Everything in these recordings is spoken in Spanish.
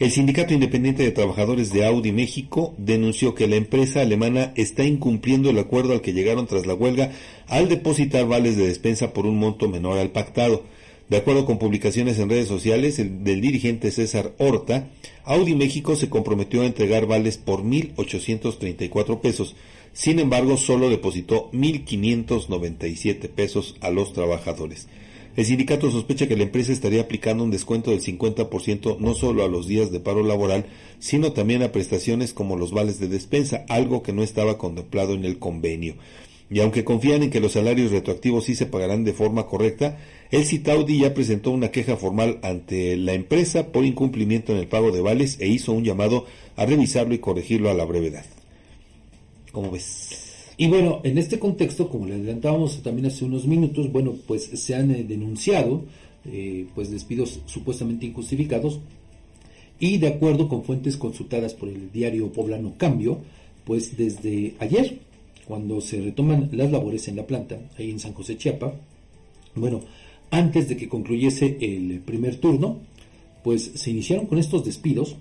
El Sindicato Independiente de Trabajadores de Audi México denunció que la empresa alemana está incumpliendo el acuerdo al que llegaron tras la huelga al depositar vales de despensa por un monto menor al pactado. De acuerdo con publicaciones en redes sociales del dirigente César Horta, Audi México se comprometió a entregar vales por 1.834 pesos. Sin embargo, solo depositó 1.597 pesos a los trabajadores. El sindicato sospecha que la empresa estaría aplicando un descuento del 50% no solo a los días de paro laboral, sino también a prestaciones como los vales de despensa, algo que no estaba contemplado en el convenio. Y aunque confían en que los salarios retroactivos sí se pagarán de forma correcta, el Citaudi ya presentó una queja formal ante la empresa por incumplimiento en el pago de vales e hizo un llamado a revisarlo y corregirlo a la brevedad. ¿Cómo ves? Y bueno, en este contexto, como le adelantábamos también hace unos minutos, bueno, pues se han eh, denunciado eh, pues despidos supuestamente injustificados y de acuerdo con fuentes consultadas por el diario Poblano Cambio, pues desde ayer, cuando se retoman las labores en la planta, ahí en San José Chiapa, bueno, antes de que concluyese el primer turno, pues se iniciaron con estos despidos,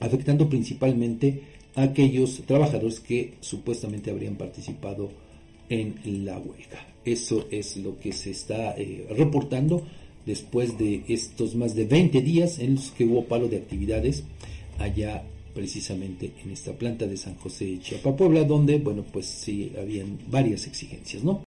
afectando principalmente aquellos trabajadores que supuestamente habrían participado en la huelga. Eso es lo que se está eh, reportando después de estos más de 20 días en los que hubo palo de actividades allá precisamente en esta planta de San José Chiapa Puebla, donde, bueno, pues sí habían varias exigencias, ¿no?